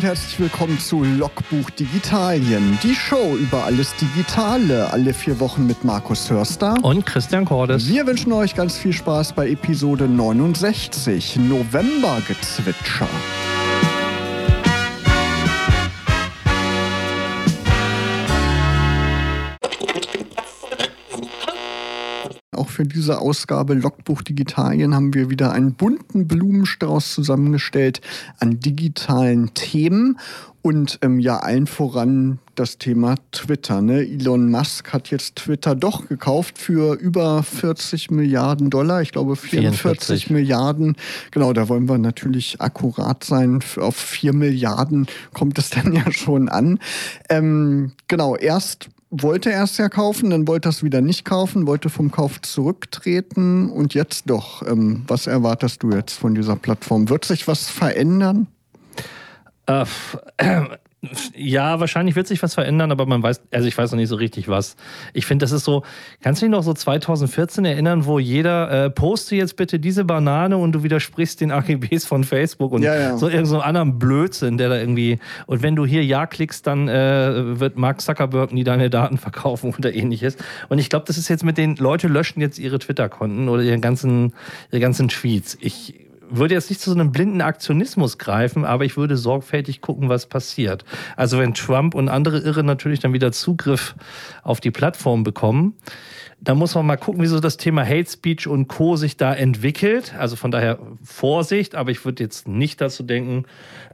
und herzlich willkommen zu Logbuch Digitalien, die Show über alles Digitale, alle vier Wochen mit Markus Hörster und Christian Cordes. Wir wünschen euch ganz viel Spaß bei Episode 69, Novembergezwitscher. Für diese Ausgabe Logbuch Digitalien haben wir wieder einen bunten Blumenstrauß zusammengestellt an digitalen Themen und ähm, ja allen voran das Thema Twitter. Ne? Elon Musk hat jetzt Twitter doch gekauft für über 40 Milliarden Dollar. Ich glaube 44 44. Milliarden. Genau, da wollen wir natürlich akkurat sein. Auf 4 Milliarden kommt es dann ja schon an. Ähm, genau, erst wollte er es ja kaufen, dann wollte es wieder nicht kaufen, wollte vom Kauf zurücktreten und jetzt doch. Ähm, was erwartest du jetzt von dieser Plattform? Wird sich was verändern? Äh, ja, wahrscheinlich wird sich was verändern, aber man weiß, also ich weiß noch nicht so richtig was. Ich finde, das ist so, kannst du dich noch so 2014 erinnern, wo jeder äh, poste jetzt bitte diese Banane und du widersprichst den AGBs von Facebook und ja, ja. so irgendeinen so anderen Blödsinn, der da irgendwie, und wenn du hier Ja klickst, dann äh, wird Mark Zuckerberg nie deine Daten verkaufen oder ähnliches. Und ich glaube, das ist jetzt mit den, Leute löschen jetzt ihre Twitter-Konten oder ihre ganzen, ihre ganzen Tweets. Ich würde jetzt nicht zu so einem blinden Aktionismus greifen, aber ich würde sorgfältig gucken, was passiert. Also wenn Trump und andere Irre natürlich dann wieder Zugriff auf die Plattform bekommen, dann muss man mal gucken, wie so das Thema Hate Speech und Co. sich da entwickelt. Also von daher Vorsicht, aber ich würde jetzt nicht dazu denken,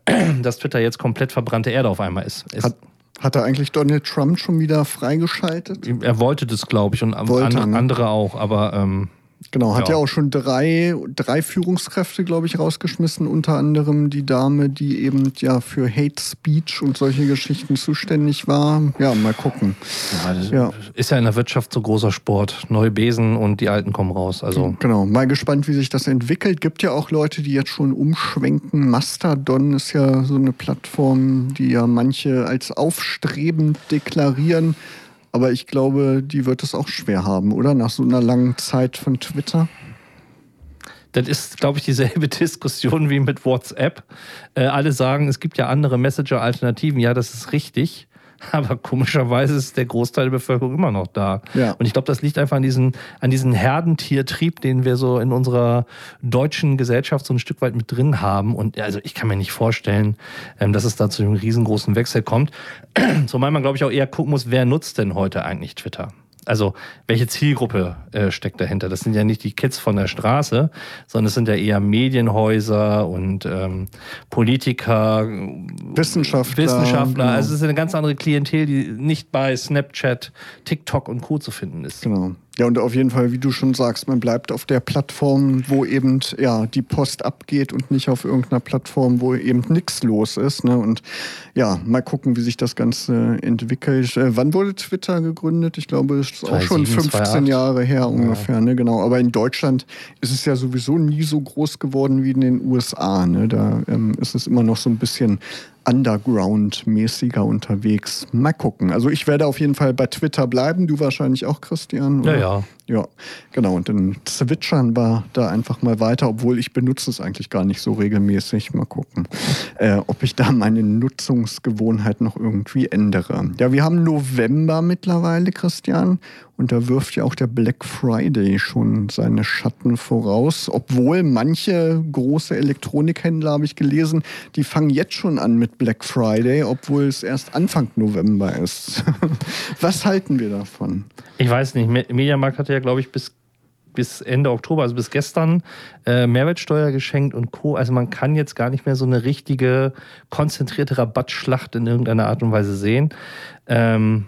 dass Twitter jetzt komplett verbrannte Erde auf einmal ist. Hat, hat er eigentlich Donald Trump schon wieder freigeschaltet? Er wollte das, glaube ich, und wollte, ne? andere auch, aber ähm, Genau, hat ja. ja, auch schon drei, drei Führungskräfte, glaube ich, rausgeschmissen. Unter anderem die Dame, die eben ja für Hate Speech und solche Geschichten zuständig war. Ja, mal gucken. Ja, ja. Ist ja in der Wirtschaft so großer Sport. Neue Besen und die alten kommen raus. Also. Genau, mal gespannt, wie sich das entwickelt. Gibt ja auch Leute, die jetzt schon umschwenken. Mastodon ist ja so eine Plattform, die ja manche als aufstrebend deklarieren. Aber ich glaube, die wird es auch schwer haben, oder? Nach so einer langen Zeit von Twitter. Das ist, glaube ich, dieselbe Diskussion wie mit WhatsApp. Äh, alle sagen, es gibt ja andere Messenger-Alternativen. Ja, das ist richtig. Aber komischerweise ist der Großteil der Bevölkerung immer noch da. Ja. Und ich glaube, das liegt einfach an diesen, an diesen Herdentiertrieb, den wir so in unserer deutschen Gesellschaft so ein Stück weit mit drin haben. Und also ich kann mir nicht vorstellen, ähm, dass es da zu einem riesengroßen Wechsel kommt. Zumal man, glaube ich, auch eher gucken muss, wer nutzt denn heute eigentlich Twitter? Also welche Zielgruppe äh, steckt dahinter? Das sind ja nicht die Kids von der Straße, sondern es sind ja eher Medienhäuser und ähm, Politiker, Wissenschaftler. Wissenschaftler. Genau. Also es ist eine ganz andere Klientel, die nicht bei Snapchat, TikTok und Co. zu finden ist. Genau. Ja, und auf jeden Fall, wie du schon sagst, man bleibt auf der Plattform, wo eben ja, die Post abgeht und nicht auf irgendeiner Plattform, wo eben nichts los ist. Ne? Und ja, mal gucken, wie sich das Ganze entwickelt. Äh, wann wurde Twitter gegründet? Ich glaube, es ist auch schon 15 Jahre her ungefähr. Ja. Ne? Genau. Aber in Deutschland ist es ja sowieso nie so groß geworden wie in den USA. Ne? Da ähm, ist es immer noch so ein bisschen Underground-mäßiger unterwegs. Mal gucken. Also ich werde auf jeden Fall bei Twitter bleiben. Du wahrscheinlich auch, Christian. Oder? Ja, ja. Ja, genau. Und dann zwitschern wir da einfach mal weiter, obwohl ich benutze es eigentlich gar nicht so regelmäßig. Mal gucken, äh, ob ich da meine Nutzungsgewohnheit noch irgendwie ändere. Ja, wir haben November mittlerweile, Christian. Und da wirft ja auch der Black Friday schon seine Schatten voraus. Obwohl manche große Elektronikhändler, habe ich gelesen, die fangen jetzt schon an mit Black Friday, obwohl es erst Anfang November ist. Was halten wir davon? Ich weiß nicht. Mediamarkt hatte ja, glaube ich, bis bis Ende Oktober, also bis gestern, äh, Mehrwertsteuer geschenkt und Co. Also man kann jetzt gar nicht mehr so eine richtige konzentrierte Rabattschlacht in irgendeiner Art und Weise sehen. Ähm,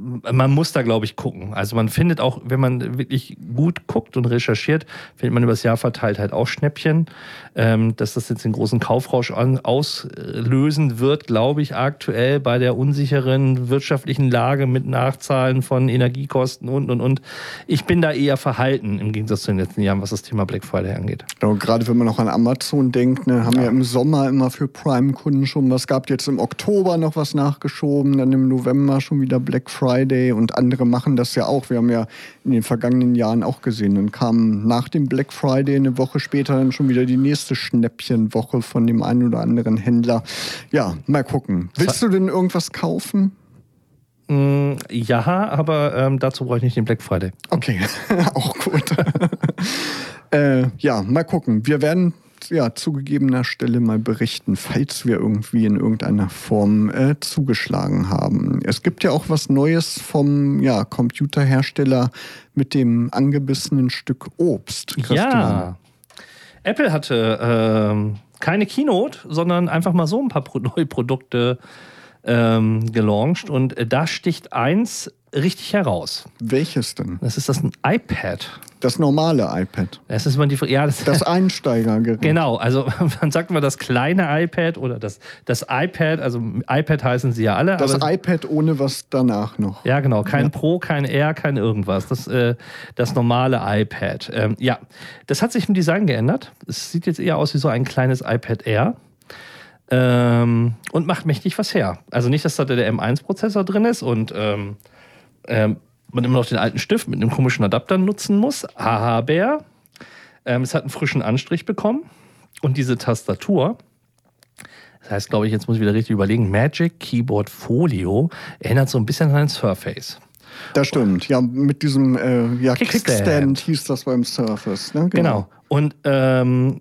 man muss da, glaube ich, gucken. Also man findet auch, wenn man wirklich gut guckt und recherchiert, findet man übers Jahr verteilt halt auch Schnäppchen. Ähm, dass das jetzt den großen Kaufrausch an, auslösen wird, glaube ich, aktuell bei der unsicheren wirtschaftlichen Lage mit Nachzahlen von Energiekosten und, und, und. Ich bin da eher verhalten im Gegensatz zu den letzten Jahren, was das Thema Black Friday angeht. Ja, gerade wenn man noch an Amazon denkt, ne, haben ja. ja im Sommer immer für Prime-Kunden schon was gehabt. Jetzt im Oktober noch was nachgeschoben, dann im November schon wieder Black Friday. Friday und andere machen das ja auch. Wir haben ja in den vergangenen Jahren auch gesehen. Dann kam nach dem Black Friday eine Woche später dann schon wieder die nächste Schnäppchenwoche von dem einen oder anderen Händler. Ja, mal gucken. Willst du denn irgendwas kaufen? Mm, ja, aber ähm, dazu brauche ich nicht den Black Friday. Okay, auch gut. äh, ja, mal gucken. Wir werden ja zugegebener Stelle mal berichten, falls wir irgendwie in irgendeiner Form äh, zugeschlagen haben. Es gibt ja auch was Neues vom ja, Computerhersteller mit dem angebissenen Stück Obst. Christian. Ja, Apple hatte ähm, keine Keynote, sondern einfach mal so ein paar neue Produkte ähm, gelauncht und äh, da sticht eins richtig heraus. Welches denn? Das ist das ein iPad. Das normale iPad. Das ist mal die ja, das, das Einsteigergerät. Genau, also man sagt immer das kleine iPad oder das, das iPad, also iPad heißen sie ja alle. Das iPad ohne was danach noch. Ja, genau, kein ja. Pro, kein Air, kein irgendwas. Das, äh, das normale iPad. Ähm, ja, das hat sich im Design geändert. Es sieht jetzt eher aus wie so ein kleines iPad Air. Ähm, und macht mächtig was her. Also nicht, dass da der M1-Prozessor drin ist und ähm, ähm, man immer noch den alten Stift mit einem komischen Adapter nutzen muss. Aber ähm, es hat einen frischen Anstrich bekommen und diese Tastatur. Das heißt, glaube ich, jetzt muss ich wieder richtig überlegen. Magic Keyboard Folio erinnert so ein bisschen an ein Surface. Das stimmt, ja, mit diesem äh, ja, Kickstand. Kickstand. hieß das beim Surface. Ne? Genau. genau. Und ähm,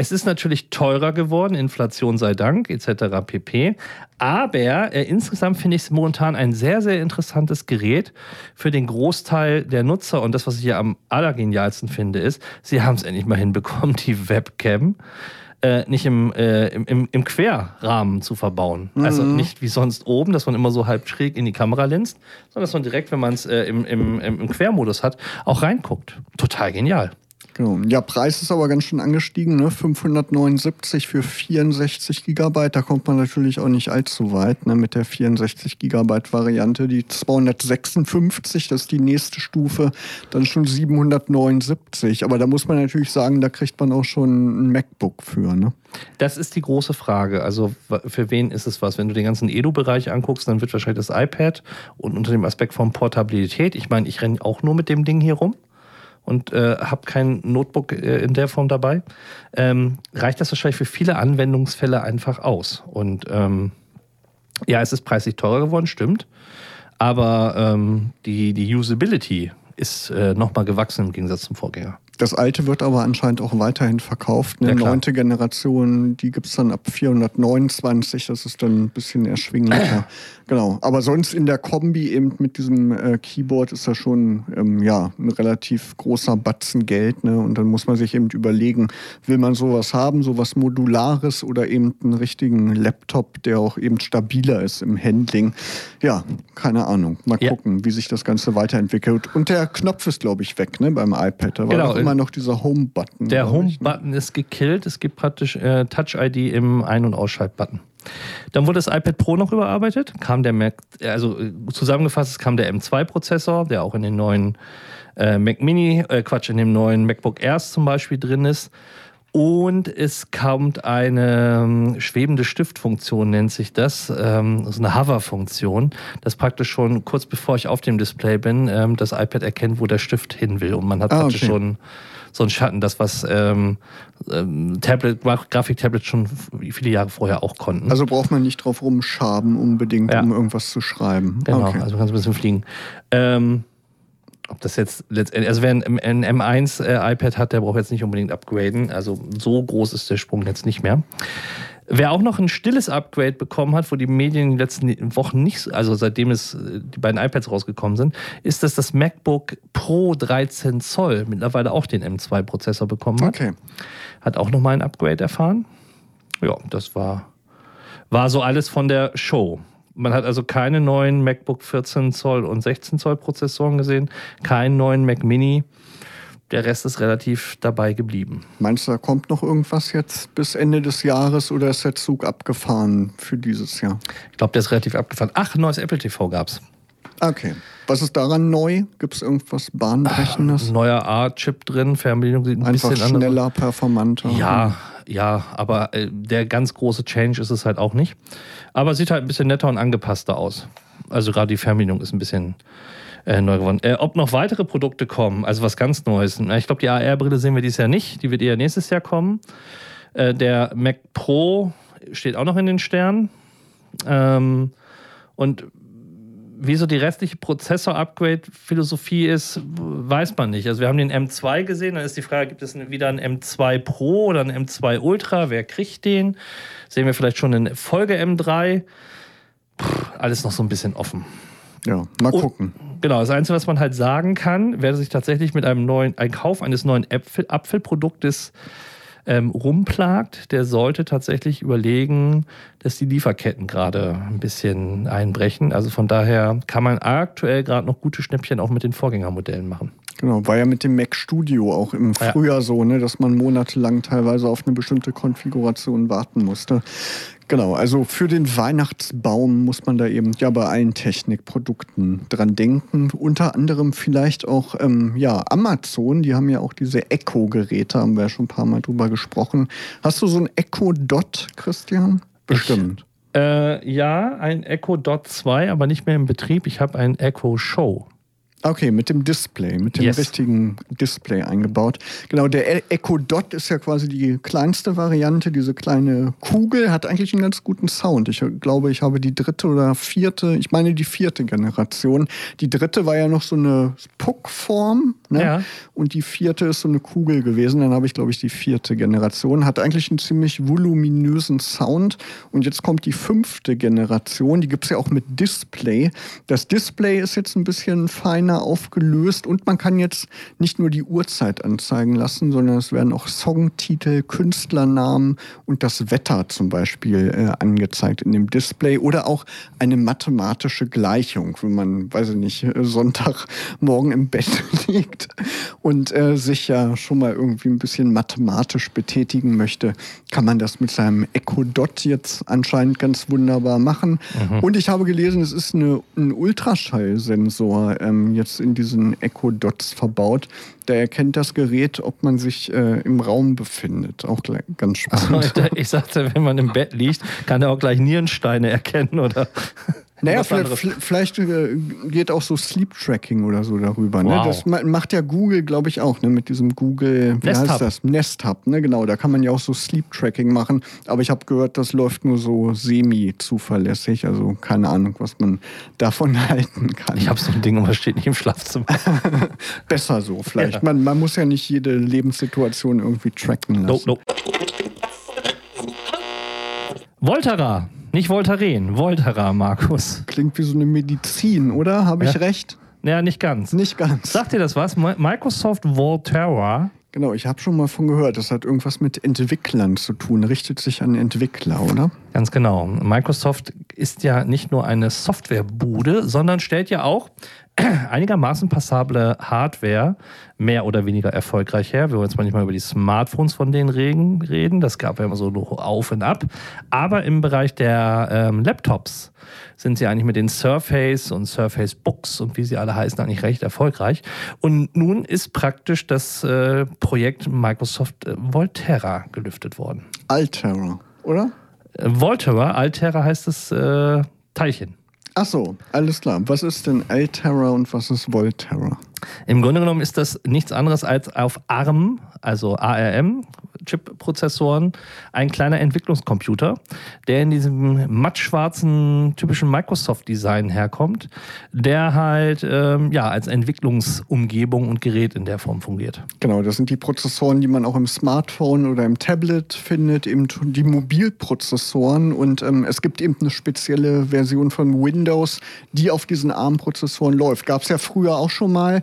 es ist natürlich teurer geworden, Inflation sei Dank, etc. pp. Aber äh, insgesamt finde ich es momentan ein sehr, sehr interessantes Gerät für den Großteil der Nutzer. Und das, was ich hier am allergenialsten finde, ist, sie haben es endlich mal hinbekommen, die Webcam äh, nicht im, äh, im, im, Querrahmen zu verbauen. Mhm. Also nicht wie sonst oben, dass man immer so halb schräg in die Kamera linst, sondern dass man direkt, wenn man es äh, im, im, im Quermodus hat, auch reinguckt. Total genial. Genau. Ja, Preis ist aber ganz schön angestiegen, ne? 579 für 64 Gigabyte. Da kommt man natürlich auch nicht allzu weit, ne? Mit der 64 Gigabyte Variante. Die 256, das ist die nächste Stufe, dann schon 779. Aber da muss man natürlich sagen, da kriegt man auch schon ein MacBook für, ne? Das ist die große Frage. Also für wen ist es was? Wenn du den ganzen Edu-Bereich anguckst, dann wird wahrscheinlich das iPad und unter dem Aspekt von Portabilität. Ich meine, ich renne auch nur mit dem Ding hier rum und äh, habe kein Notebook äh, in der Form dabei, ähm, reicht das wahrscheinlich für viele Anwendungsfälle einfach aus. Und ähm, ja, es ist preislich teurer geworden, stimmt. Aber ähm, die, die Usability ist äh, nochmal gewachsen im Gegensatz zum Vorgänger. Das alte wird aber anscheinend auch weiterhin verkauft. Eine ja, neunte Generation, die gibt es dann ab 429, das ist dann ein bisschen erschwinglicher. genau. Aber sonst in der Kombi eben mit diesem äh, Keyboard ist das schon ähm, ja, ein relativ großer Batzen Geld. Ne? Und dann muss man sich eben überlegen, will man sowas haben, sowas Modulares oder eben einen richtigen Laptop, der auch eben stabiler ist im Handling. Ja, keine Ahnung. Mal ja. gucken, wie sich das Ganze weiterentwickelt. Und der Knopf ist, glaube ich, weg ne, beim iPad. Da war genau. immer noch dieser Home-Button. Der Home-Button ne? ist gekillt. Es gibt praktisch äh, Touch-ID im Ein- und Ausschalt-Button. Dann wurde das iPad Pro noch überarbeitet. Kam der Mac, also äh, zusammengefasst, es kam der M2-Prozessor, der auch in den neuen äh, Mac Mini, äh, Quatsch, in dem neuen MacBook Airs zum Beispiel drin ist. Und es kommt eine ähm, schwebende Stiftfunktion, nennt sich das. Ähm, das ist eine Hover-Funktion, das praktisch schon kurz bevor ich auf dem Display bin, ähm, das iPad erkennt, wo der Stift hin will. Und man hat ah, praktisch okay. schon so einen Schatten, das was ähm, Tablet, Grafiktablets schon viele Jahre vorher auch konnten. Also braucht man nicht drauf rumschaben unbedingt, ja. um irgendwas zu schreiben. Genau, okay. also kannst ein bisschen fliegen. Ähm, ob das jetzt letztendlich, also wer ein, ein M1 äh, iPad hat, der braucht jetzt nicht unbedingt upgraden. Also so groß ist der Sprung jetzt nicht mehr. Wer auch noch ein stilles Upgrade bekommen hat, wo die Medien in den letzten Wochen nicht, also seitdem es äh, die beiden iPads rausgekommen sind, ist, dass das MacBook Pro 13 Zoll mittlerweile auch den M2-Prozessor bekommen hat. Okay. Hat auch nochmal ein Upgrade erfahren. Ja, das war, war so alles von der Show. Man hat also keine neuen MacBook 14 Zoll und 16 Zoll Prozessoren gesehen, keinen neuen Mac Mini. Der Rest ist relativ dabei geblieben. Meinst du, da kommt noch irgendwas jetzt bis Ende des Jahres oder ist der Zug abgefahren für dieses Jahr? Ich glaube, der ist relativ abgefahren. Ach, neues Apple TV gab es. Okay. Was ist daran neu? Gibt es irgendwas Bahnbrechendes? Neuer A-Chip drin, Fernbedienung sieht ein Einfach bisschen anders schneller, performanter. Ja, ja, aber äh, der ganz große Change ist es halt auch nicht. Aber sieht halt ein bisschen netter und angepasster aus. Also gerade die Fernbedienung ist ein bisschen äh, neu geworden. Äh, ob noch weitere Produkte kommen, also was ganz Neues. Ich glaube, die AR-Brille sehen wir dieses Jahr nicht. Die wird eher nächstes Jahr kommen. Äh, der Mac Pro steht auch noch in den Sternen. Ähm, und wieso die restliche Prozessor-Upgrade-Philosophie ist, weiß man nicht. Also wir haben den M2 gesehen, dann ist die Frage, gibt es wieder einen M2 Pro oder einen M2 Ultra? Wer kriegt den? Sehen wir vielleicht schon in Folge M3? Puh, alles noch so ein bisschen offen. Ja, mal gucken. Und, genau, das Einzige, was man halt sagen kann, wer sich tatsächlich mit einem neuen, ein Kauf eines neuen Apfel, Apfelproduktes ähm, rumplagt, der sollte tatsächlich überlegen, dass die Lieferketten gerade ein bisschen einbrechen. Also von daher kann man aktuell gerade noch gute Schnäppchen auch mit den Vorgängermodellen machen. Genau, war ja mit dem Mac Studio auch im Frühjahr ja. so, ne, dass man monatelang teilweise auf eine bestimmte Konfiguration warten musste. Genau, also für den Weihnachtsbaum muss man da eben ja bei allen Technikprodukten dran denken. Unter anderem vielleicht auch ähm, ja, Amazon, die haben ja auch diese Echo-Geräte, haben wir ja schon ein paar Mal drüber gesprochen. Hast du so ein Echo Dot, Christian? Bestimmt. Ich, äh, ja, ein Echo Dot 2, aber nicht mehr im Betrieb. Ich habe ein Echo Show. Okay, mit dem Display, mit dem yes. richtigen Display eingebaut. Genau, der e- Echo Dot ist ja quasi die kleinste Variante. Diese kleine Kugel hat eigentlich einen ganz guten Sound. Ich glaube, ich habe die dritte oder vierte, ich meine die vierte Generation. Die dritte war ja noch so eine Puckform. Ne? Ja. Und die vierte ist so eine Kugel gewesen. Dann habe ich, glaube ich, die vierte Generation. Hat eigentlich einen ziemlich voluminösen Sound. Und jetzt kommt die fünfte Generation. Die gibt es ja auch mit Display. Das Display ist jetzt ein bisschen feiner feiner aufgelöst und man kann jetzt nicht nur die Uhrzeit anzeigen lassen, sondern es werden auch Songtitel, Künstlernamen und das Wetter zum Beispiel äh, angezeigt in dem Display oder auch eine mathematische Gleichung, wenn man, weiß ich nicht, Sonntagmorgen im Bett liegt und äh, sich ja schon mal irgendwie ein bisschen mathematisch betätigen möchte, kann man das mit seinem Echo Dot jetzt anscheinend ganz wunderbar machen. Mhm. Und ich habe gelesen, es ist eine, ein Ultraschallsensor ähm, jetzt in diesen Echo Dots verbaut. Der erkennt das Gerät, ob man sich äh, im Raum befindet. Auch ganz spannend. ich sagte, wenn man im Bett liegt, kann er auch gleich Nierensteine erkennen oder naja, vielleicht, vielleicht, äh, geht auch so Sleep Tracking oder so darüber. Ne? Wow. Das macht ja Google, glaube ich, auch, ne? mit diesem Google, wie Nest heißt Hub. das? Nest Hub, ne? Genau, da kann man ja auch so Sleep Tracking machen. Aber ich habe gehört, das läuft nur so semi-zuverlässig. Also keine Ahnung, was man davon halten kann. Ich habe so ein Ding, aber steht nicht im Schlafzimmer. Besser so, vielleicht. Ja. Man, man muss ja nicht jede Lebenssituation irgendwie tracken lassen. Nope, nope. Voltera nicht Voltaren, Voltera, Markus. Klingt wie so eine Medizin, oder? Habe ich ja. recht? Naja, nicht ganz. Nicht ganz. Sagt dir das was? Microsoft Volterra. Genau, ich habe schon mal von gehört. Das hat irgendwas mit Entwicklern zu tun. Richtet sich an Entwickler, oder? Ganz genau. Microsoft ist ja nicht nur eine Softwarebude, sondern stellt ja auch einigermaßen passable Hardware mehr oder weniger erfolgreich her. Wir wollen jetzt mal nicht mal über die Smartphones von denen reden. Das gab ja immer so auf und ab. Aber im Bereich der ähm, Laptops sind sie eigentlich mit den Surface und Surface Books und wie sie alle heißen eigentlich recht erfolgreich. Und nun ist praktisch das äh, Projekt Microsoft äh, Volterra gelüftet worden. Altera, oder? Äh, Volterra, Altera heißt das äh, Teilchen. Ach so, alles klar. Was ist denn Altera und was ist Volterra? Im Grunde genommen ist das nichts anderes als auf ARM, also ARM, Chip-Prozessoren, ein kleiner Entwicklungscomputer, der in diesem mattschwarzen typischen Microsoft-Design herkommt, der halt ähm, ja als Entwicklungsumgebung und Gerät in der Form fungiert. Genau, das sind die Prozessoren, die man auch im Smartphone oder im Tablet findet, eben die Mobilprozessoren und ähm, es gibt eben eine spezielle Version von Windows, die auf diesen ARM-Prozessoren läuft. Gab es ja früher auch schon mal.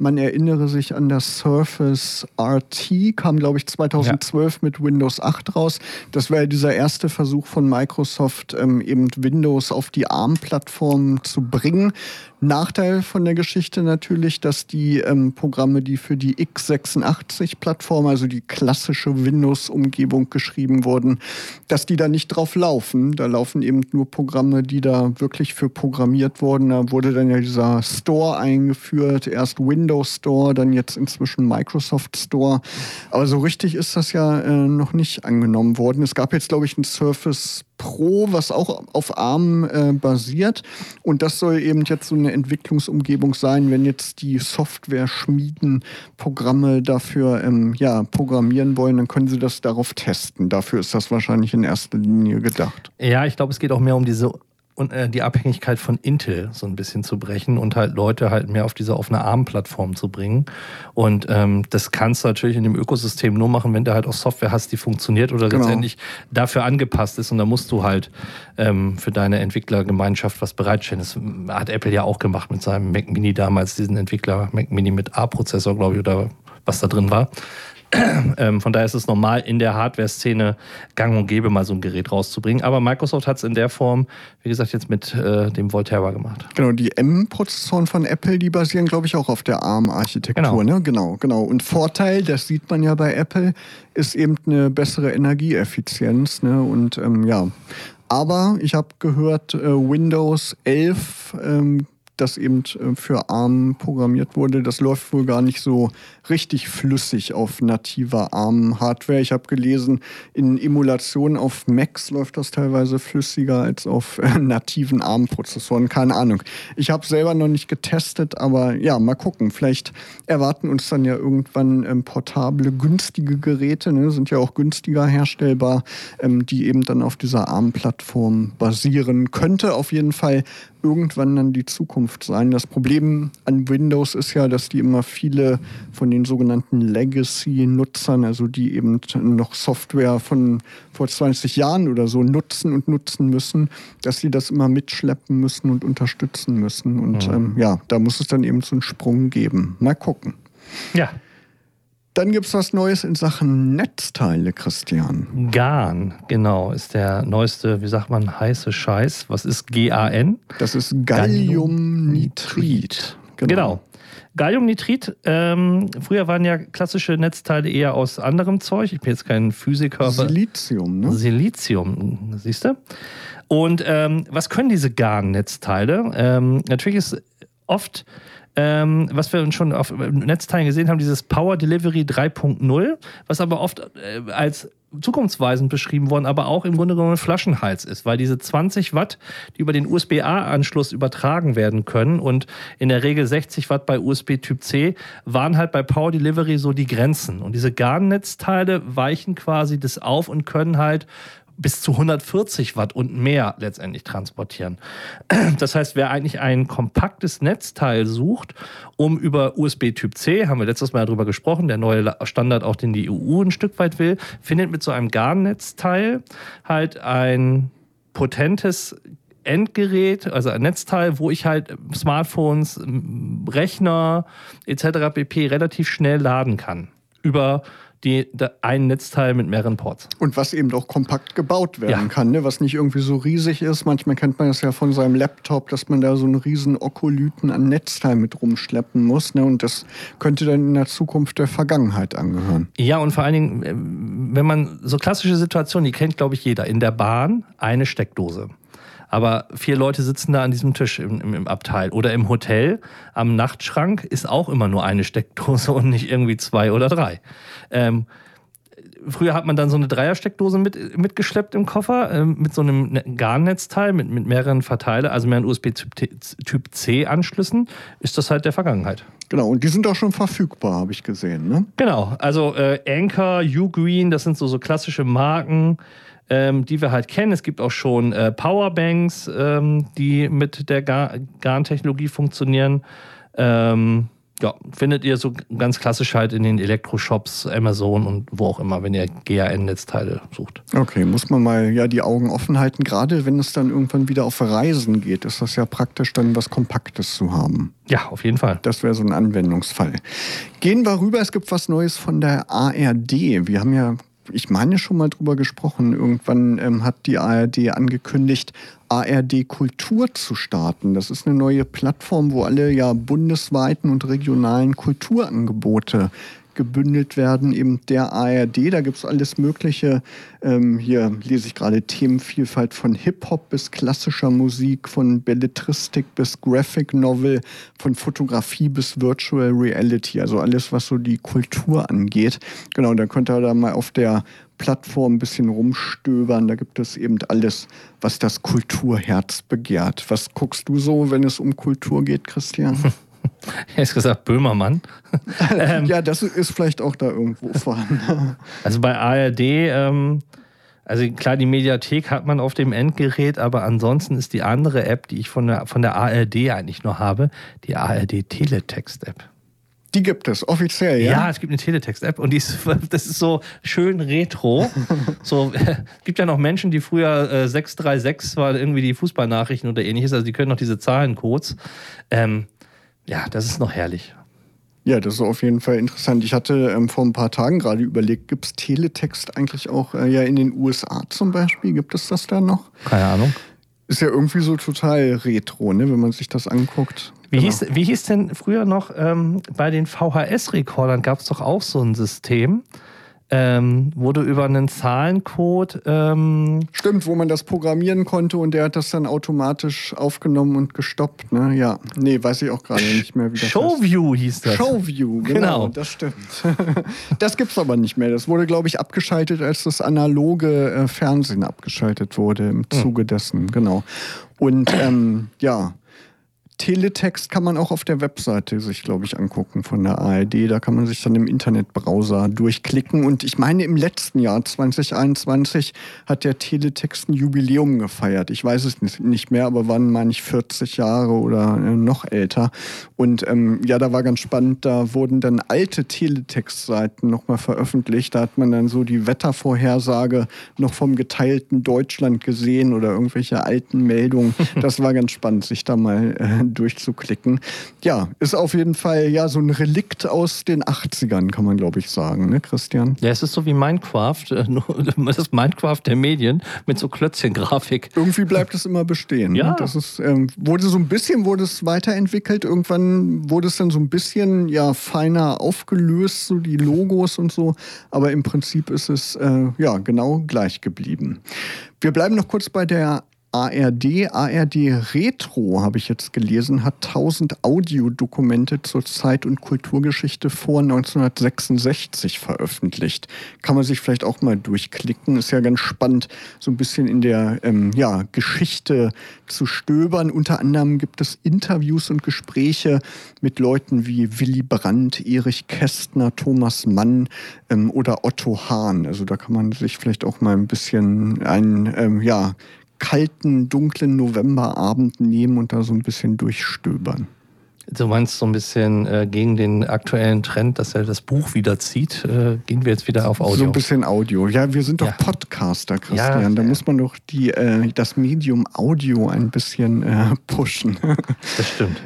Man erinnere sich an das Surface RT, kam glaube ich 2012 ja. mit Windows 8 raus. Das war ja dieser erste Versuch von Microsoft, ähm, eben Windows auf die ARM-Plattform zu bringen. Nachteil von der Geschichte natürlich, dass die ähm, Programme, die für die x86-Plattform, also die klassische Windows-Umgebung geschrieben wurden, dass die da nicht drauf laufen. Da laufen eben nur Programme, die da wirklich für programmiert wurden. Da wurde dann ja dieser Store eingeführt, erst Windows Store, dann jetzt inzwischen Microsoft Store. Aber so richtig ist das ja äh, noch nicht angenommen worden. Es gab jetzt, glaube ich, ein Surface Pro, was auch auf ARM äh, basiert. Und das soll eben jetzt so eine Entwicklungsumgebung sein, wenn jetzt die Software-Schmieden Programme dafür ähm, ja, programmieren wollen, dann können sie das darauf testen. Dafür ist das wahrscheinlich in erster Linie gedacht. Ja, ich glaube, es geht auch mehr um diese die Abhängigkeit von Intel so ein bisschen zu brechen und halt Leute halt mehr auf diese offene ARM-Plattform zu bringen. Und ähm, das kannst du natürlich in dem Ökosystem nur machen, wenn du halt auch Software hast, die funktioniert oder genau. letztendlich dafür angepasst ist. Und da musst du halt ähm, für deine Entwicklergemeinschaft was bereitstellen. Das hat Apple ja auch gemacht mit seinem Mac Mini damals, diesen Entwickler Mac Mini mit A-Prozessor, glaube ich, oder was da drin war. Ähm, von daher ist es normal, in der Hardware-Szene gang und gäbe, mal so ein Gerät rauszubringen. Aber Microsoft hat es in der Form, wie gesagt, jetzt mit äh, dem Volterra gemacht. Genau, die M-Prozessoren von Apple, die basieren, glaube ich, auch auf der ARM-Architektur. Genau. Ne? genau, genau. Und Vorteil, das sieht man ja bei Apple, ist eben eine bessere Energieeffizienz. Ne? Und ähm, ja, aber ich habe gehört, äh, Windows 11 ähm, das eben äh, für ARM programmiert wurde, das läuft wohl gar nicht so richtig flüssig auf nativer ARM-Hardware. Ich habe gelesen, in Emulation auf Macs läuft das teilweise flüssiger als auf äh, nativen ARM-Prozessoren. Keine Ahnung. Ich habe selber noch nicht getestet, aber ja, mal gucken. Vielleicht erwarten uns dann ja irgendwann ähm, portable, günstige Geräte, ne? sind ja auch günstiger herstellbar, ähm, die eben dann auf dieser ARM-Plattform basieren. Könnte auf jeden Fall irgendwann dann die Zukunft sein. Das Problem an Windows ist ja, dass die immer viele von den sogenannten Legacy-Nutzern, also die eben noch Software von vor 20 Jahren oder so nutzen und nutzen müssen, dass sie das immer mitschleppen müssen und unterstützen müssen. Und mhm. ähm, ja, da muss es dann eben so einen Sprung geben. Mal gucken. Ja, dann gibt es was Neues in Sachen Netzteile, Christian. GAN, genau, ist der neueste, wie sagt man, heiße Scheiß. Was ist GAN? Das ist Galliumnitrid. Genau. genau. Galliumnitrid, ähm, früher waren ja klassische Netzteile eher aus anderem Zeug. Ich bin jetzt kein Physiker. Silizium, ne? Silizium, siehst du? Und ähm, was können diese GAN-Netzteile? Ähm, natürlich ist oft ähm, was wir schon auf Netzteilen gesehen haben, dieses Power Delivery 3.0, was aber oft äh, als zukunftsweisend beschrieben worden, aber auch im Grunde genommen Flaschenhals ist, weil diese 20 Watt, die über den USB-A-Anschluss übertragen werden können und in der Regel 60 Watt bei USB Typ C, waren halt bei Power Delivery so die Grenzen. Und diese GAN-Netzteile weichen quasi das auf und können halt bis zu 140 Watt und mehr letztendlich transportieren. Das heißt, wer eigentlich ein kompaktes Netzteil sucht, um über USB Typ C, haben wir letztes Mal darüber gesprochen, der neue Standard, auch den die EU ein Stück weit will, findet mit so einem GAN-Netzteil halt ein potentes Endgerät, also ein Netzteil, wo ich halt Smartphones, Rechner etc. pp. relativ schnell laden kann. Über die, ein Netzteil mit mehreren Ports. Und was eben auch kompakt gebaut werden ja. kann, ne? was nicht irgendwie so riesig ist. Manchmal kennt man das ja von seinem Laptop, dass man da so einen riesen Okolyten an Netzteil mit rumschleppen muss. Ne? Und das könnte dann in der Zukunft der Vergangenheit angehören. Ja, und vor allen Dingen, äh, wenn man so klassische Situationen, die kennt, glaube ich, jeder. In der Bahn eine Steckdose. Aber vier Leute sitzen da an diesem Tisch im, im, im, Abteil. Oder im Hotel am Nachtschrank ist auch immer nur eine Steckdose und nicht irgendwie zwei oder drei. Ähm, früher hat man dann so eine Dreiersteckdose mit, mitgeschleppt im Koffer, äh, mit so einem ne-, Garnnetzteil, mit, mit mehreren Verteiler, also mehreren USB-Typ C-Anschlüssen, ist das halt der Vergangenheit. Genau, und die sind auch schon verfügbar, habe ich gesehen. Ne? Genau, also äh, Anchor, Ugreen, das sind so, so klassische Marken ähm, die wir halt kennen. Es gibt auch schon äh, Powerbanks, ähm, die mit der Garn-Technologie funktionieren. Ähm, ja, findet ihr so ganz klassisch halt in den Elektroshops, Amazon und wo auch immer, wenn ihr GAN-Netzteile sucht. Okay, muss man mal ja die Augen offen halten. Gerade wenn es dann irgendwann wieder auf Reisen geht, ist das ja praktisch dann was Kompaktes zu haben. Ja, auf jeden Fall. Das wäre so ein Anwendungsfall. Gehen wir rüber, es gibt was Neues von der ARD. Wir haben ja ich meine schon mal drüber gesprochen. Irgendwann ähm, hat die ARD angekündigt, ARD Kultur zu starten. Das ist eine neue Plattform, wo alle ja bundesweiten und regionalen Kulturangebote gebündelt werden, eben der ARD. Da gibt es alles Mögliche. Ähm, hier lese ich gerade Themenvielfalt von Hip-Hop bis klassischer Musik, von Belletristik bis Graphic Novel, von Fotografie bis Virtual Reality. Also alles, was so die Kultur angeht. Genau, da könnt ihr da mal auf der Plattform ein bisschen rumstöbern. Da gibt es eben alles, was das Kulturherz begehrt. Was guckst du so, wenn es um Kultur geht, Christian? Er ist gesagt Böhmermann. ähm, ja, das ist vielleicht auch da irgendwo vorhanden. also bei ARD, ähm, also klar, die Mediathek hat man auf dem Endgerät, aber ansonsten ist die andere App, die ich von der, von der ARD eigentlich nur habe, die ARD Teletext-App. Die gibt es, offiziell, ja? Ja, es gibt eine Teletext-App und die ist, das ist so schön retro. so, äh, gibt ja noch Menschen, die früher äh, 636 war irgendwie die Fußballnachrichten oder ähnliches, also die können noch diese Zahlencodes. Ähm, ja, das ist noch herrlich. Ja, das ist auf jeden Fall interessant. Ich hatte ähm, vor ein paar Tagen gerade überlegt, gibt es Teletext eigentlich auch äh, ja in den USA zum Beispiel? Gibt es das da noch? Keine Ahnung. Ist ja irgendwie so total retro, ne, wenn man sich das anguckt. Wie, genau. hieß, wie hieß denn früher noch ähm, bei den VHS-Rekordern gab es doch auch so ein System, ähm, wo du über einen Zahlencode. Ähm Stimmt, wo man das programmieren konnte und der hat das dann automatisch aufgenommen und gestoppt. Ne? Ja, nee, weiß ich auch gerade nicht mehr, wie das Showview heißt. hieß das. Showview, genau, genau. das stimmt. das gibt es aber nicht mehr. Das wurde, glaube ich, abgeschaltet, als das analoge äh, Fernsehen abgeschaltet wurde im hm. Zuge dessen, genau. Und ähm, ja, Teletext kann man auch auf der Webseite sich, glaube ich, angucken von der ARD. Da kann man sich dann im Internetbrowser durchklicken. Und ich meine, im letzten Jahr 2021 hat der Teletext ein Jubiläum gefeiert. Ich weiß es nicht mehr, aber waren, meine ich, 40 Jahre oder äh, noch älter. Und ähm, ja, da war ganz spannend. Da wurden dann alte Teletext-Seiten nochmal veröffentlicht. Da hat man dann so die Wettervorhersage noch vom geteilten Deutschland gesehen oder irgendwelche alten Meldungen. Das war ganz spannend, sich da mal äh, durchzuklicken. Ja, ist auf jeden Fall ja so ein Relikt aus den 80ern, kann man glaube ich sagen, ne, Christian? Ja, es ist so wie Minecraft, äh, das Minecraft der Medien mit so Klötzchen-Grafik. Irgendwie bleibt es immer bestehen. Ne? Ja. Ne? Das ist, ähm, wurde so ein bisschen wurde es weiterentwickelt. Irgendwann wurde es dann so ein bisschen ja feiner aufgelöst, so die Logos und so. Aber im Prinzip ist es äh, ja genau gleich geblieben. Wir bleiben noch kurz bei der ARD, ARD Retro, habe ich jetzt gelesen, hat 1000 Audiodokumente zur Zeit- und Kulturgeschichte vor 1966 veröffentlicht. Kann man sich vielleicht auch mal durchklicken. Ist ja ganz spannend, so ein bisschen in der ähm, ja, Geschichte zu stöbern. Unter anderem gibt es Interviews und Gespräche mit Leuten wie Willy Brandt, Erich Kästner, Thomas Mann ähm, oder Otto Hahn. Also da kann man sich vielleicht auch mal ein bisschen ein, ähm, ja, kalten, dunklen Novemberabend nehmen und da so ein bisschen durchstöbern. Du meinst so ein bisschen äh, gegen den aktuellen Trend, dass er das Buch wieder zieht, äh, gehen wir jetzt wieder auf Audio. So ein bisschen Audio. Ja, wir sind doch ja. Podcaster, Christian. Ja, da ja. muss man doch die, äh, das Medium Audio ein bisschen äh, pushen. das stimmt.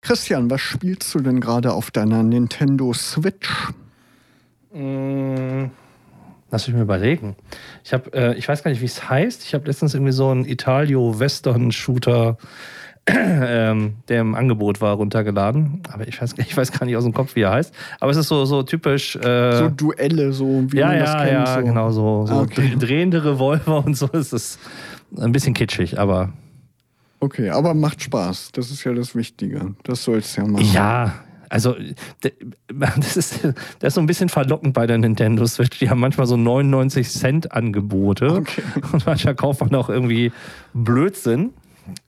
Christian, was spielst du denn gerade auf deiner Nintendo Switch? Mmh. Lass mich mir überlegen. Ich habe, äh, ich weiß gar nicht, wie es heißt. Ich habe letztens irgendwie so einen Italio-Western-Shooter, ähm, der im Angebot war, runtergeladen. Aber ich weiß, ich weiß gar nicht aus dem Kopf, wie er heißt. Aber es ist so, so typisch. Äh, so Duelle, so wie ja, man ja, das kennt. Ja, so. genau, so, so okay. drehende Revolver und so. Es ist ein bisschen kitschig, aber. Okay, aber macht Spaß. Das ist ja das Wichtige. Das soll es ja machen. Ja, also, das ist, das ist so ein bisschen verlockend bei der Nintendo Switch. Die haben manchmal so 99 Cent Angebote. Okay. Und manchmal kauft man auch irgendwie Blödsinn.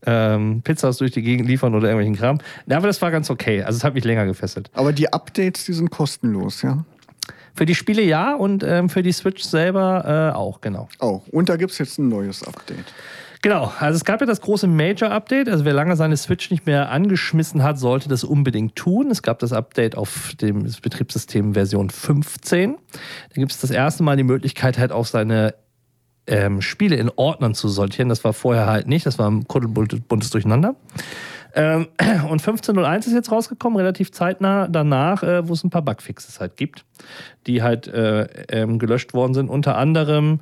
Ähm, Pizzas durch die Gegend liefern oder irgendwelchen Kram. Ja, aber das war ganz okay. Also, es hat mich länger gefesselt. Aber die Updates, die sind kostenlos, ja? Für die Spiele ja und ähm, für die Switch selber äh, auch, genau. Auch. Und da gibt es jetzt ein neues Update. Genau, also es gab ja das große Major-Update. Also wer lange seine Switch nicht mehr angeschmissen hat, sollte das unbedingt tun. Es gab das Update auf dem Betriebssystem Version 15. Da gibt es das erste Mal die Möglichkeit, halt auch seine ähm, Spiele in Ordnern zu sortieren. Das war vorher halt nicht, das war ein kuddelbuntes Durcheinander. Ähm, und 15.01 ist jetzt rausgekommen, relativ zeitnah danach, äh, wo es ein paar Bugfixes halt gibt, die halt äh, ähm, gelöscht worden sind. Unter anderem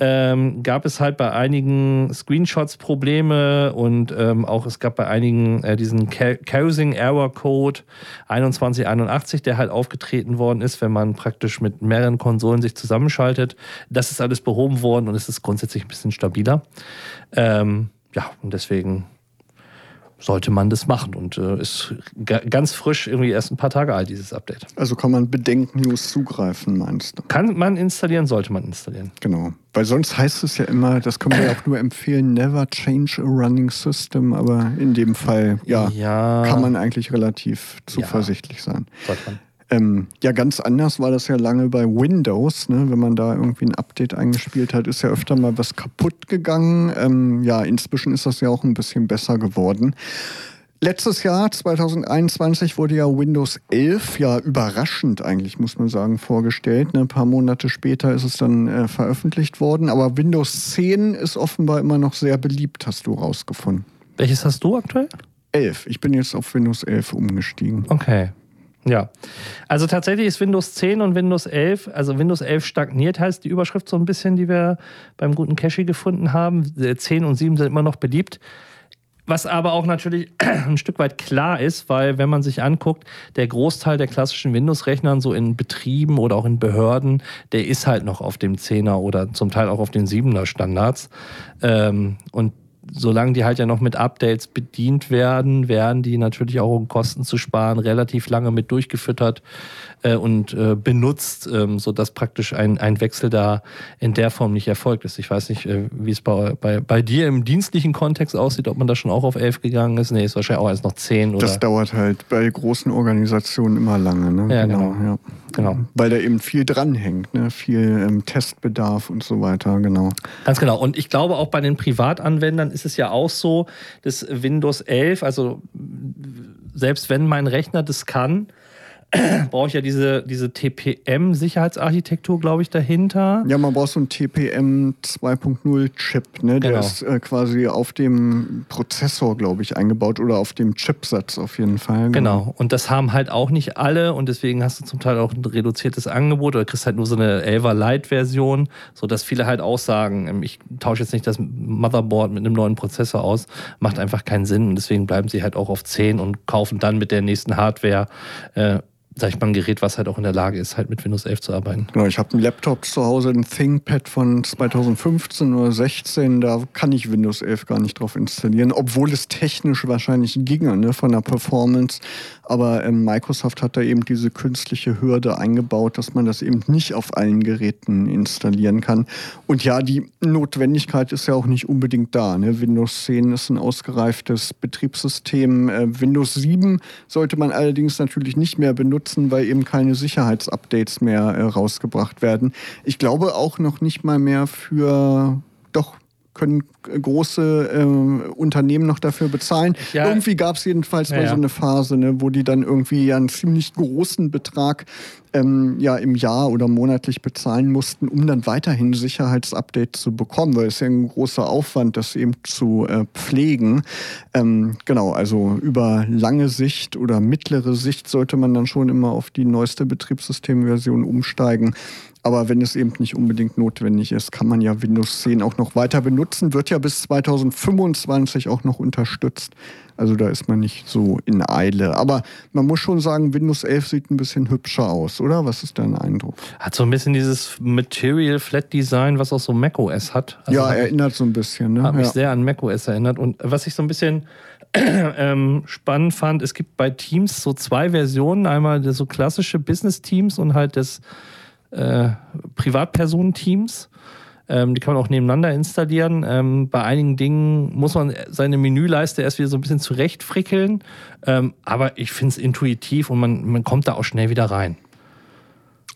ähm, gab es halt bei einigen Screenshots Probleme und auch es gab bei einigen äh, diesen Causing Error Code 2181, der halt aufgetreten worden ist, wenn man praktisch mit mehreren Konsolen sich zusammenschaltet. Das ist alles behoben worden und es ist grundsätzlich ein bisschen stabiler. Ja, und deswegen sollte man das machen und äh, ist ganz frisch irgendwie erst ein paar Tage alt, dieses Update. Also kann man Bedenken-News zugreifen, meinst du? Kann man installieren, sollte man installieren. Genau. Weil sonst heißt es ja immer, das können wir ja auch nur empfehlen, never change a running system, aber in dem Fall, ja, ja. kann man eigentlich relativ zuversichtlich ja. sein. Sollte man. Ähm, ja, ganz anders war das ja lange bei Windows. Ne? Wenn man da irgendwie ein Update eingespielt hat, ist ja öfter mal was kaputt gegangen. Ähm, ja, inzwischen ist das ja auch ein bisschen besser geworden. Letztes Jahr, 2021, wurde ja Windows 11, ja überraschend eigentlich, muss man sagen, vorgestellt. Ne? Ein paar Monate später ist es dann äh, veröffentlicht worden. Aber Windows 10 ist offenbar immer noch sehr beliebt, hast du rausgefunden. Welches hast du aktuell? 11. Ich bin jetzt auf Windows 11 umgestiegen. Okay. Ja, also tatsächlich ist Windows 10 und Windows 11, also Windows 11 stagniert, heißt die Überschrift so ein bisschen, die wir beim guten Cache gefunden haben. 10 und 7 sind immer noch beliebt. Was aber auch natürlich ein Stück weit klar ist, weil wenn man sich anguckt, der Großteil der klassischen Windows-Rechnern so in Betrieben oder auch in Behörden, der ist halt noch auf dem 10er oder zum Teil auch auf den 7er Standards. Ähm, und solange die halt ja noch mit Updates bedient werden, werden die natürlich auch, um Kosten zu sparen, relativ lange mit durchgefüttert äh, und äh, benutzt, ähm, sodass praktisch ein, ein Wechsel da in der Form nicht erfolgt ist. Ich weiß nicht, äh, wie es bei, bei, bei dir im dienstlichen Kontext aussieht, ob man da schon auch auf 11 gegangen ist. Nee, ist wahrscheinlich auch erst noch 10. Oder? Das dauert halt bei großen Organisationen immer lange. Ne? Ja, genau. genau. Ja. genau. Weil da eben viel dranhängt, ne? viel ähm, Testbedarf und so weiter, genau. Ganz genau. Und ich glaube, auch bei den Privatanwendern ist es ja auch so, dass Windows 11, also selbst wenn mein Rechner das kann, brauche ich ja diese, diese TPM-Sicherheitsarchitektur, glaube ich, dahinter. Ja, man braucht so einen TPM 2.0-Chip, ne? Der genau. ist äh, quasi auf dem Prozessor, glaube ich, eingebaut oder auf dem Chipsatz auf jeden Fall. Genau. genau. Und das haben halt auch nicht alle und deswegen hast du zum Teil auch ein reduziertes Angebot oder kriegst halt nur so eine 11er Lite-Version, sodass viele halt auch sagen, ähm, ich tausche jetzt nicht das Motherboard mit einem neuen Prozessor aus, macht einfach keinen Sinn und deswegen bleiben sie halt auch auf 10 und kaufen dann mit der nächsten Hardware äh, sag ich mal, ein Gerät, was halt auch in der Lage ist, halt mit Windows 11 zu arbeiten. Genau, ich habe einen Laptop zu Hause, ein ThinkPad von 2015 oder 16, da kann ich Windows 11 gar nicht drauf installieren, obwohl es technisch wahrscheinlich ginge, ne, von der Performance. Aber ähm, Microsoft hat da eben diese künstliche Hürde eingebaut, dass man das eben nicht auf allen Geräten installieren kann. Und ja, die Notwendigkeit ist ja auch nicht unbedingt da. Ne? Windows 10 ist ein ausgereiftes Betriebssystem. Äh, Windows 7 sollte man allerdings natürlich nicht mehr benutzen, weil eben keine Sicherheitsupdates mehr äh, rausgebracht werden. Ich glaube auch noch nicht mal mehr für doch können große äh, Unternehmen noch dafür bezahlen. Ja. Irgendwie gab es jedenfalls ja, mal so eine Phase, ne, wo die dann irgendwie ja einen ziemlich großen Betrag ähm, ja im Jahr oder monatlich bezahlen mussten, um dann weiterhin Sicherheitsupdates zu bekommen, weil es ja ein großer Aufwand, das eben zu äh, pflegen. Ähm, genau, also über lange Sicht oder mittlere Sicht sollte man dann schon immer auf die neueste Betriebssystemversion umsteigen. Aber wenn es eben nicht unbedingt notwendig ist, kann man ja Windows 10 auch noch weiter benutzen. Wird ja bis 2025 auch noch unterstützt. Also da ist man nicht so in Eile. Aber man muss schon sagen, Windows 11 sieht ein bisschen hübscher aus, oder? Was ist dein Eindruck? Hat so ein bisschen dieses Material Flat Design, was auch so macOS hat. Also ja, erinnert so ein bisschen. Ne? Hat mich ja. sehr an macOS erinnert. Und was ich so ein bisschen ähm, spannend fand, es gibt bei Teams so zwei Versionen. Einmal so klassische Business-Teams und halt das äh, Privatpersonenteams. Ähm, die kann man auch nebeneinander installieren. Ähm, bei einigen Dingen muss man seine Menüleiste erst wieder so ein bisschen zurechtfrickeln. Ähm, aber ich finde es intuitiv und man, man kommt da auch schnell wieder rein.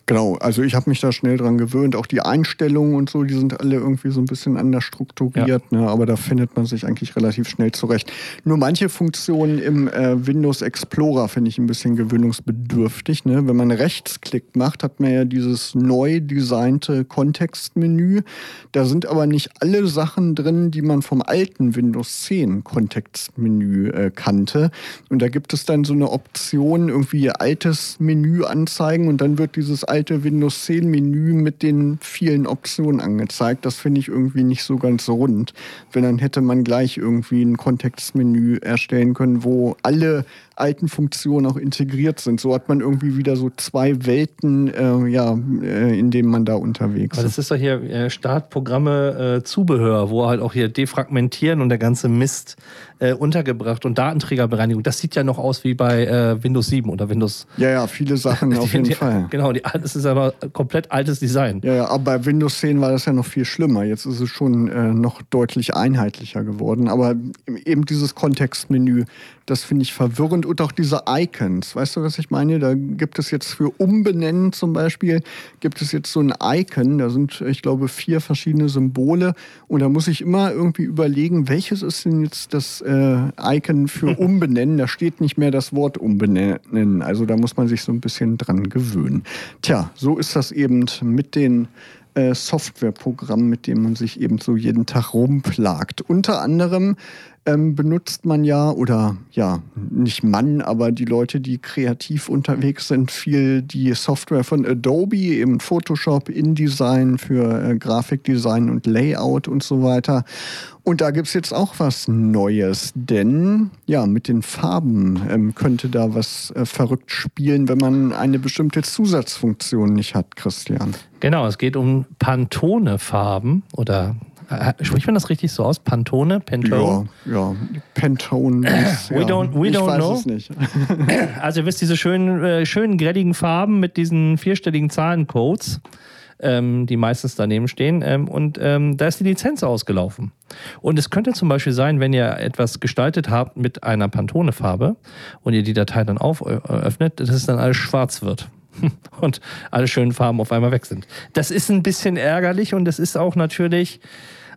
Genau, also ich habe mich da schnell dran gewöhnt. Auch die Einstellungen und so, die sind alle irgendwie so ein bisschen anders strukturiert, ja. ne? aber da findet man sich eigentlich relativ schnell zurecht. Nur manche Funktionen im äh, Windows Explorer finde ich ein bisschen gewöhnungsbedürftig. Ne? Wenn man Rechtsklick macht, hat man ja dieses neu designte Kontextmenü. Da sind aber nicht alle Sachen drin, die man vom alten Windows 10 Kontextmenü äh, kannte. Und da gibt es dann so eine Option, irgendwie altes Menü anzeigen und dann wird dieses alte Windows 10 Menü mit den vielen Optionen angezeigt. Das finde ich irgendwie nicht so ganz rund. Wenn dann hätte man gleich irgendwie ein Kontextmenü erstellen können, wo alle alten Funktionen auch integriert sind. So hat man irgendwie wieder so zwei Welten, äh, ja, äh, in denen man da unterwegs ist. Das ist doch hier äh, Startprogramme äh, Zubehör, wo halt auch hier defragmentieren und der ganze Mist äh, untergebracht und Datenträgerbereinigung. Das sieht ja noch aus wie bei äh, Windows 7 oder Windows. Ja, ja, viele Sachen auf jeden die, Fall. Genau, die, das ist aber komplett altes Design. Ja, ja, aber bei Windows 10 war das ja noch viel schlimmer. Jetzt ist es schon noch deutlich einheitlicher geworden. Aber eben dieses Kontextmenü, das finde ich verwirrend. Und auch diese Icons. Weißt du, was ich meine? Da gibt es jetzt für Umbenennen zum Beispiel, gibt es jetzt so ein Icon. Da sind, ich glaube, vier verschiedene Symbole. Und da muss ich immer irgendwie überlegen, welches ist denn jetzt das äh, Icon für umbenennen. Da steht nicht mehr das Wort umbenennen. Also da muss man sich so ein bisschen dran gewöhnen. Tja, so ist das eben mit den äh, Softwareprogrammen, mit denen man sich eben so jeden Tag rumplagt. Unter anderem ähm, benutzt man ja, oder ja, nicht Mann, aber die Leute, die kreativ unterwegs sind, viel die Software von Adobe, eben Photoshop, InDesign für äh, Grafikdesign und Layout und so weiter. Und da gibt es jetzt auch was Neues, denn ja, mit den Farben ähm, könnte da was äh, verrückt spielen, wenn man eine bestimmte Zusatzfunktion nicht hat, Christian. Genau, es geht um Pantone-Farben oder äh, spricht man das richtig so aus? Pantone? Pantone? Ja, ja. Pantone. Ist, we don't, we ich don't weiß know. Es nicht. also ihr wisst, diese schönen, äh, schönen grelligen Farben mit diesen vierstelligen Zahlencodes, ähm, die meistens daneben stehen. Ähm, und ähm, da ist die Lizenz ausgelaufen. Und es könnte zum Beispiel sein, wenn ihr etwas gestaltet habt mit einer Pantone-Farbe und ihr die Datei dann öffnet, dass es dann alles schwarz wird und alle schönen Farben auf einmal weg sind. Das ist ein bisschen ärgerlich und das ist auch natürlich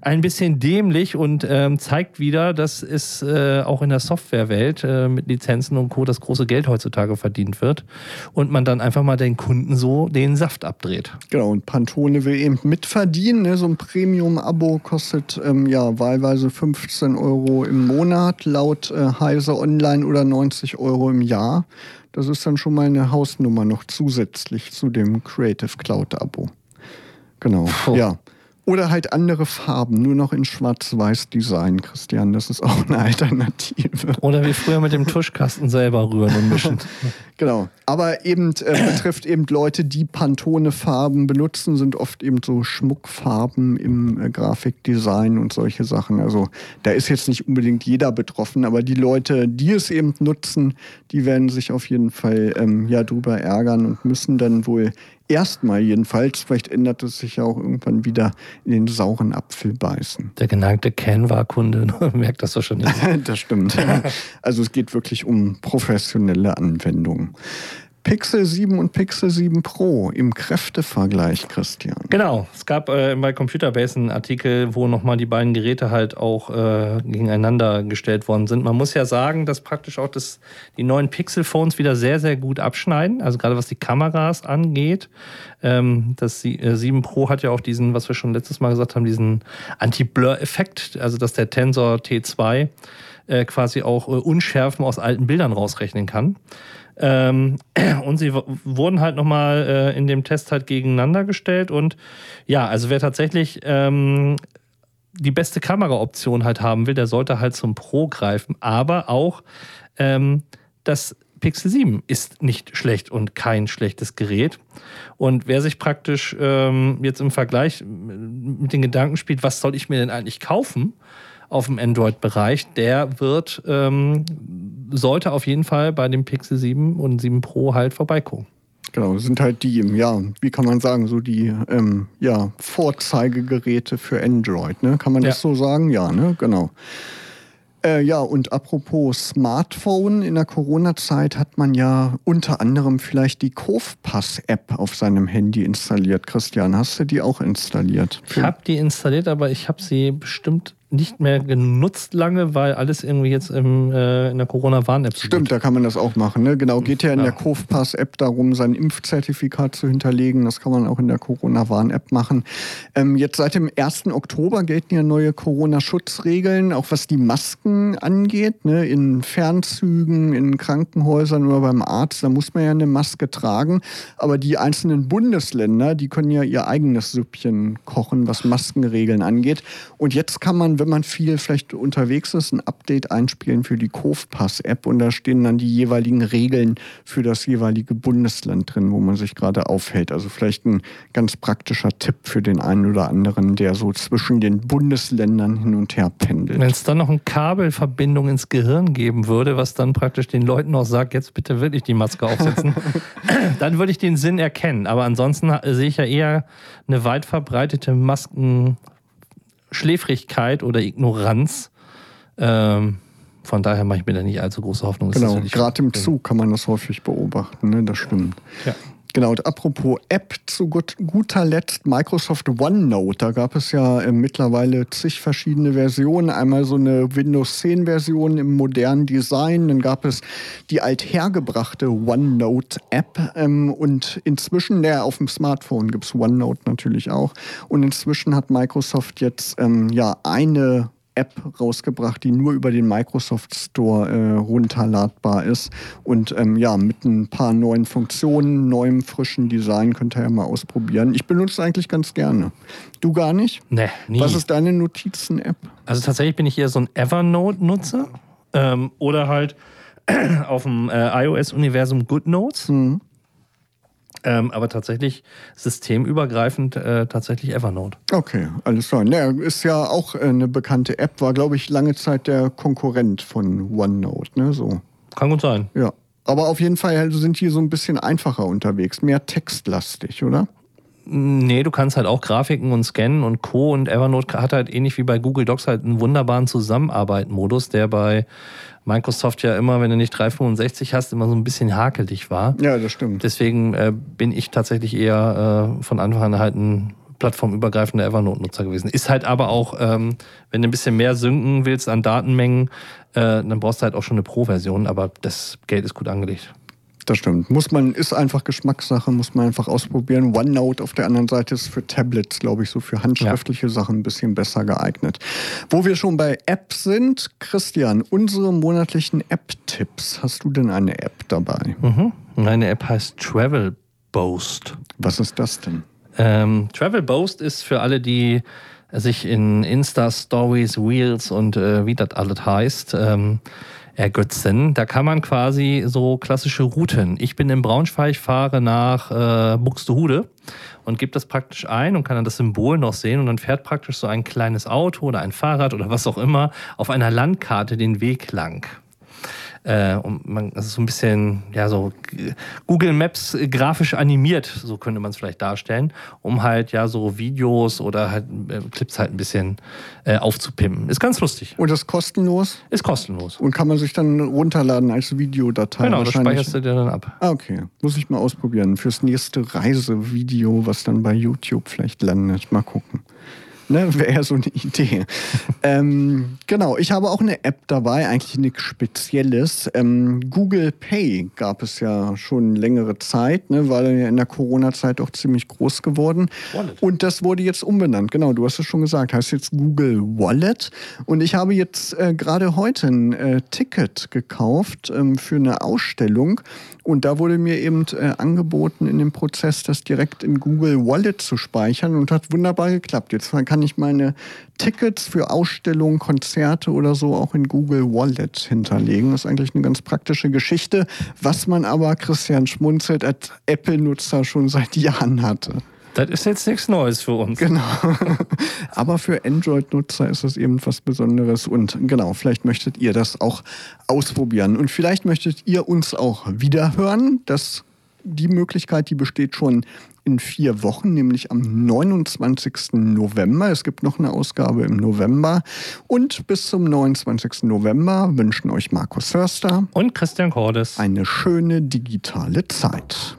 ein bisschen dämlich und ähm, zeigt wieder, dass es äh, auch in der Softwarewelt äh, mit Lizenzen und Co. das große Geld heutzutage verdient wird und man dann einfach mal den Kunden so den Saft abdreht. Genau, und Pantone will eben mitverdienen. Ne? So ein Premium-Abo kostet ähm, ja wahlweise 15 Euro im Monat, laut äh, Heise Online oder 90 Euro im Jahr. Das ist dann schon mal eine Hausnummer noch zusätzlich zu dem Creative Cloud Abo. Genau. Puh. Ja. Oder halt andere Farben, nur noch in Schwarz-Weiß-Design, Christian. Das ist auch eine Alternative. Oder wie früher mit dem Tuschkasten selber rühren und mischen. genau. Aber eben äh, betrifft eben Leute, die Pantone-Farben benutzen, sind oft eben so Schmuckfarben im äh, Grafikdesign und solche Sachen. Also da ist jetzt nicht unbedingt jeder betroffen, aber die Leute, die es eben nutzen, die werden sich auf jeden Fall ähm, ja drüber ärgern und müssen dann wohl Erstmal jedenfalls, vielleicht ändert es sich ja auch irgendwann wieder in den sauren Apfel beißen. Der geneigte Canva-Kunde merkt das doch schon nicht. das stimmt. Also es geht wirklich um professionelle Anwendungen. Pixel 7 und Pixel 7 Pro im Kräftevergleich, Christian. Genau, es gab äh, bei Computerbase einen Artikel, wo nochmal die beiden Geräte halt auch äh, gegeneinander gestellt worden sind. Man muss ja sagen, dass praktisch auch das, die neuen Pixel-Phones wieder sehr, sehr gut abschneiden, also gerade was die Kameras angeht. Ähm, das äh, 7 Pro hat ja auch diesen, was wir schon letztes Mal gesagt haben, diesen Anti-Blur-Effekt, also dass der Tensor T2 äh, quasi auch äh, Unschärfen aus alten Bildern rausrechnen kann. Ähm, und sie wurden halt nochmal äh, in dem Test halt gegeneinander gestellt. Und ja, also wer tatsächlich ähm, die beste Kameraoption halt haben will, der sollte halt zum Pro greifen. Aber auch ähm, das Pixel 7 ist nicht schlecht und kein schlechtes Gerät. Und wer sich praktisch ähm, jetzt im Vergleich mit den Gedanken spielt, was soll ich mir denn eigentlich kaufen? Auf dem Android-Bereich, der wird, ähm, sollte auf jeden Fall bei dem Pixel 7 und 7 Pro halt vorbeigucken. Genau, sind halt die, ja, wie kann man sagen, so die ähm, ja, Vorzeigegeräte für Android, ne? Kann man das so sagen? Ja, ne? Genau. Äh, ja, und apropos Smartphone, in der Corona-Zeit hat man ja unter anderem vielleicht die Kofpass-App auf seinem Handy installiert. Christian, hast du die auch installiert? Ich habe die installiert, aber ich habe sie bestimmt nicht mehr genutzt lange, weil alles irgendwie jetzt im, äh, in der Corona-Warn-App Stimmt, da kann man das auch machen. Ne? Genau, geht ja in ja. der Kofpass-App darum, sein Impfzertifikat zu hinterlegen. Das kann man auch in der Corona-Warn-App machen. Ähm, jetzt seit dem 1. Oktober gelten ja neue Corona-Schutzregeln, auch was die Masken angeht. Ne? In Fernzügen, in Krankenhäusern oder beim Arzt, da muss man ja eine Maske tragen. Aber die einzelnen Bundesländer, die können ja ihr eigenes Süppchen kochen, was Maskenregeln angeht. Und jetzt kann man wenn man viel vielleicht unterwegs ist, ein Update einspielen für die Kofpass-App und da stehen dann die jeweiligen Regeln für das jeweilige Bundesland drin, wo man sich gerade aufhält. Also vielleicht ein ganz praktischer Tipp für den einen oder anderen, der so zwischen den Bundesländern hin und her pendelt. Wenn es dann noch eine Kabelverbindung ins Gehirn geben würde, was dann praktisch den Leuten noch sagt, jetzt bitte wirklich die Maske aufsetzen, dann würde ich den Sinn erkennen. Aber ansonsten sehe ich ja eher eine weit verbreitete Masken Schläfrigkeit oder Ignoranz. Ähm, von daher mache ich mir da nicht allzu große Hoffnung. Genau, gerade im Zug kann man das häufig beobachten, ne? das stimmt. Ja. Genau, und apropos App, zu gut, guter Letzt Microsoft OneNote. Da gab es ja äh, mittlerweile zig verschiedene Versionen. Einmal so eine Windows 10 Version im modernen Design. Dann gab es die althergebrachte OneNote App. Ähm, und inzwischen, der auf dem Smartphone gibt es OneNote natürlich auch. Und inzwischen hat Microsoft jetzt ähm, ja eine App rausgebracht, die nur über den Microsoft Store äh, runterladbar ist. Und ähm, ja, mit ein paar neuen Funktionen, neuem frischen Design könnt ihr ja mal ausprobieren. Ich benutze es eigentlich ganz gerne. Du gar nicht? Nee, nie. Was ist deine Notizen-App? Also tatsächlich bin ich eher so ein Evernote-Nutzer. Ähm, oder halt auf dem äh, iOS-Universum GoodNotes. Mhm. Ähm, aber tatsächlich systemübergreifend äh, tatsächlich Evernote. Okay, alles klar. Ja, ist ja auch eine bekannte App, war, glaube ich, lange Zeit der Konkurrent von OneNote. Ne? So. Kann gut sein. Ja. Aber auf jeden Fall sind die so ein bisschen einfacher unterwegs, mehr textlastig, oder? Nee, du kannst halt auch Grafiken und Scannen und Co. Und Evernote hat halt ähnlich wie bei Google Docs halt einen wunderbaren Zusammenarbeiten-Modus, der bei Microsoft ja immer, wenn du nicht 365 hast, immer so ein bisschen hakelig war. Ja, das stimmt. Deswegen äh, bin ich tatsächlich eher äh, von Anfang an halt ein plattformübergreifender Evernote-Nutzer gewesen. Ist halt aber auch, ähm, wenn du ein bisschen mehr synken willst an Datenmengen, äh, dann brauchst du halt auch schon eine Pro-Version, aber das Geld ist gut angelegt. Das stimmt. Muss man, ist einfach Geschmackssache, muss man einfach ausprobieren. OneNote auf der anderen Seite ist für Tablets, glaube ich, so für handschriftliche ja. Sachen ein bisschen besser geeignet. Wo wir schon bei Apps sind, Christian, unsere monatlichen App-Tipps. Hast du denn eine App dabei? Mhm. Meine App heißt Travel Boast. Was ist das denn? Ähm, Travel Boast ist für alle, die sich in Insta-Stories, Wheels und äh, wie das alles heißt, ähm, ergötzen. Da kann man quasi so klassische Routen. Ich bin in Braunschweig, fahre nach äh, Buxtehude und gebe das praktisch ein und kann dann das Symbol noch sehen und dann fährt praktisch so ein kleines Auto oder ein Fahrrad oder was auch immer auf einer Landkarte den Weg lang. Äh, und man, ist so ein bisschen, ja, so Google Maps grafisch animiert, so könnte man es vielleicht darstellen, um halt ja so Videos oder halt äh, Clips halt ein bisschen äh, aufzupimpen. Ist ganz lustig. Und das ist kostenlos? Ist kostenlos. Und kann man sich dann runterladen als Videodatei? Genau, das speicherst du dir dann ab. Ah, okay. Muss ich mal ausprobieren. Fürs nächste Reisevideo, was dann bei YouTube vielleicht landet. Mal gucken. Ne, Wäre so eine Idee. ähm, genau, ich habe auch eine App dabei, eigentlich nichts Spezielles. Ähm, Google Pay gab es ja schon längere Zeit, ne, war ja in der Corona-Zeit auch ziemlich groß geworden. Wallet. Und das wurde jetzt umbenannt, genau, du hast es schon gesagt, heißt jetzt Google Wallet. Und ich habe jetzt äh, gerade heute ein äh, Ticket gekauft ähm, für eine Ausstellung. Und da wurde mir eben äh, angeboten, in dem Prozess das direkt in Google Wallet zu speichern und hat wunderbar geklappt. Jetzt kann ich meine Tickets für Ausstellungen, Konzerte oder so auch in Google Wallet hinterlegen. Das ist eigentlich eine ganz praktische Geschichte, was man aber, Christian schmunzelt, als Apple-Nutzer schon seit Jahren hatte. Das ist jetzt nichts Neues für uns. Genau. Aber für Android-Nutzer ist das eben was Besonderes. Und genau, vielleicht möchtet ihr das auch ausprobieren. Und vielleicht möchtet ihr uns auch wiederhören. Das, die Möglichkeit, die besteht schon in vier Wochen, nämlich am 29. November. Es gibt noch eine Ausgabe im November. Und bis zum 29. November wünschen euch Markus Förster und Christian Cordes eine schöne digitale Zeit.